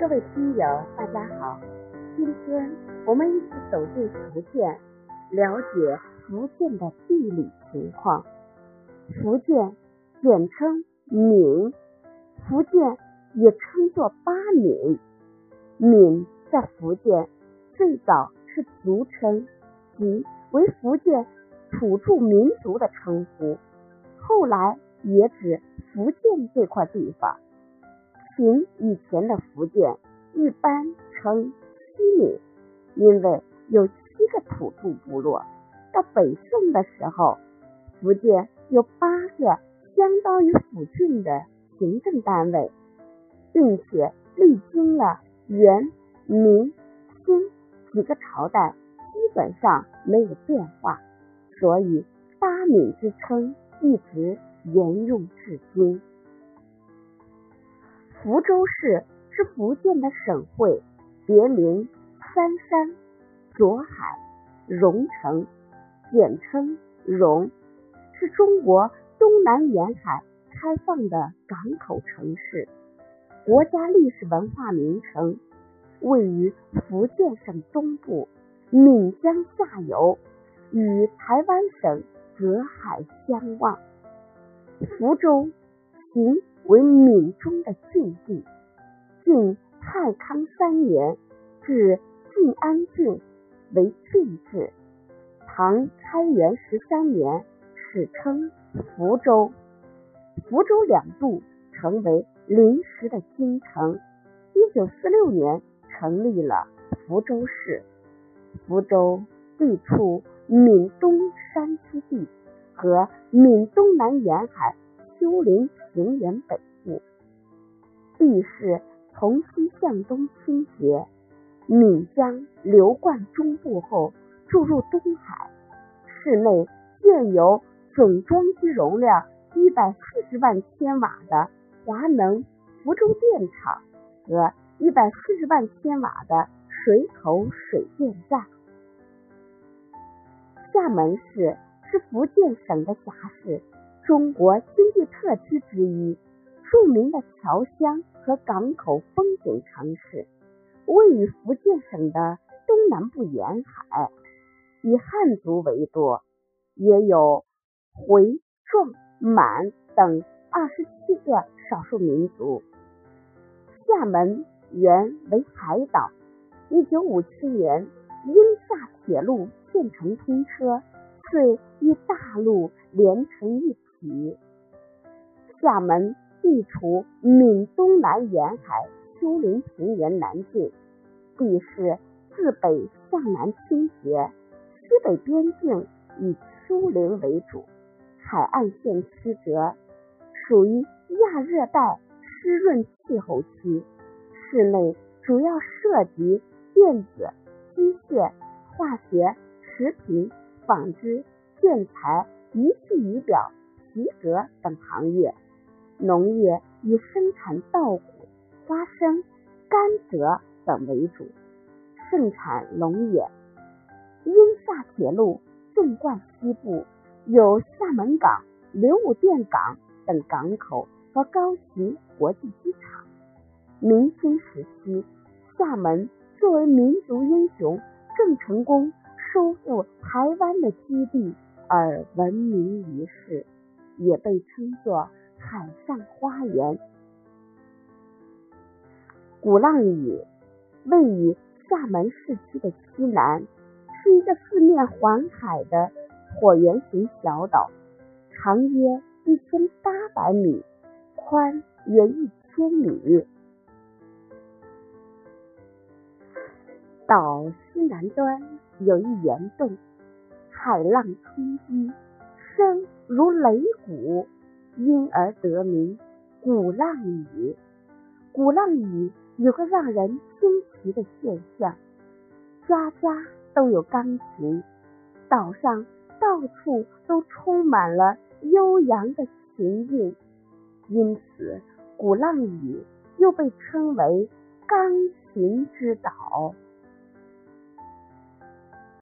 各位听友，大家好，今天我们一起走进福建，了解福建的地理情况。福建简称闽，福建也称作巴闽。闽在福建最早是族称，即为福建土著民族的称呼，后来也指福建这块地方。明以前的福建一般称西闽，因为有七个土著部落。到北宋的时候，福建有八个相当于府郡的行政单位，并且历经了元、明、清几个朝代，基本上没有变化，所以八闽之称一直沿用至今。福州市是福建的省会，别名三山、左海、榕城，简称榕，是中国东南沿海开放的港口城市，国家历史文化名城，位于福建省东部闽江下游，与台湾省隔海相望。福州行。为闽中的郡地，晋太康三年至晋安郡为郡治，唐开元十三年史称福州。福州两度成为临时的京城。一九四六年成立了福州市。福州地处闽东山区地和闽东南沿海。丘陵平原北部，地势从西向东倾斜，闽江流贯中部后注入东海。市内建有总装机容量一百四十万千瓦的华能福州电厂和一百四十万千瓦的水口水电站。厦门市是福建省的辖市。中国经济特区之一，著名的侨乡和港口风景城市，位于福建省的东南部沿海，以汉族为多，也有回、壮、满等二十七个少数民族。厦门原为海岛，一九五七年英厦铁路建成通车，遂与大陆连成一。厦门地处闽东南沿海丘陵平原南境，地势自北向南倾斜，西北边境以丘陵为主，海岸线曲折，属于亚热带湿润气候区。室内主要涉及电子、机械、化学、食品、纺织、建材、仪器仪表。皮革等行业，农业以生产稻谷、花生、甘蔗等为主，盛产龙眼。英厦铁路纵贯西部，有厦门港、流武店港等港口和高崎国际机场。明清时期，厦门作为民族英雄郑成功收复台湾的基地而闻名于世。也被称作海上花园。鼓浪屿位于厦门市区的西南，是一个四面环海的椭圆形小岛，长约一千八百米，宽约一千米。岛西南端有一岩洞，海浪冲击。声如擂鼓，因而得名鼓浪屿。鼓浪屿有个让人惊奇的现象：家家都有钢琴，岛上到处都充满了悠扬的琴韵，因此鼓浪屿又被称为钢琴之岛。